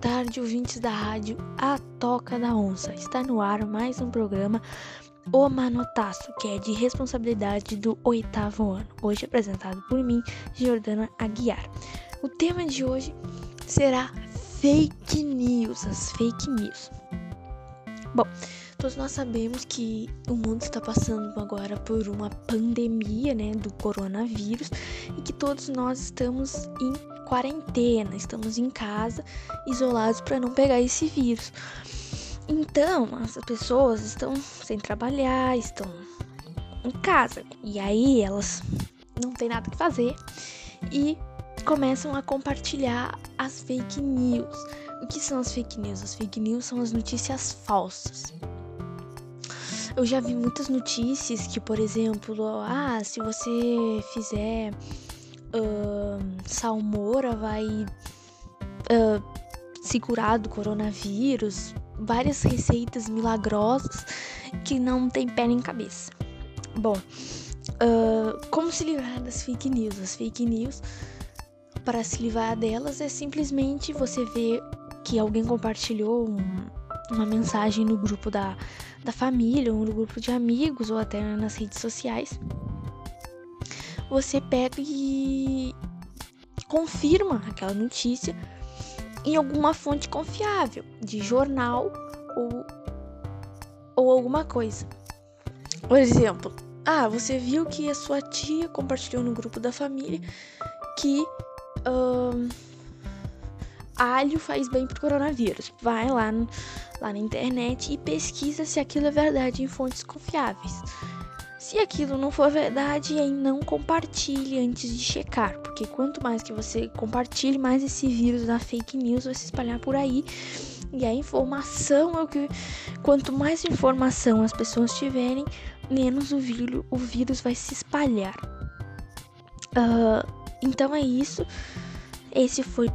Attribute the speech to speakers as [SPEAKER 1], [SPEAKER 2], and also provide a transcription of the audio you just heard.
[SPEAKER 1] tarde, ouvintes da rádio A Toca da Onça. Está no ar mais um programa O Manotaço, que é de responsabilidade do oitavo ano. Hoje apresentado por mim, Jordana Aguiar. O tema de hoje será fake news, as fake news. Bom, todos nós sabemos que o mundo está passando agora por uma pandemia, né, do coronavírus e que todos nós estamos em quarentena, estamos em casa, isolados para não pegar esse vírus. Então, as pessoas estão sem trabalhar, estão em casa e aí elas não têm nada que fazer e começam a compartilhar as fake news. O que são as fake news? As fake news são as notícias falsas. Eu já vi muitas notícias que, por exemplo, ah, se você fizer uh, salmoura vai uh, se curar do coronavírus, várias receitas milagrosas que não tem pé nem cabeça. Bom, uh, como se livrar das fake news? As fake news, para se livrar delas, é simplesmente você ver que alguém compartilhou um, uma mensagem no grupo da, da família, ou no grupo de amigos, ou até nas redes sociais você pega e confirma aquela notícia em alguma fonte confiável, de jornal ou, ou alguma coisa. Por exemplo, ah, você viu que a sua tia compartilhou no grupo da família que um, alho faz bem pro coronavírus. Vai lá, no, lá na internet e pesquisa se aquilo é verdade em fontes confiáveis. Se aquilo não for verdade, aí não compartilhe antes de checar, porque quanto mais que você compartilhe, mais esse vírus da fake news vai se espalhar por aí. E a informação é o que. Quanto mais informação as pessoas tiverem, menos o vírus, o vírus vai se espalhar. Uh, então é isso. Esse foi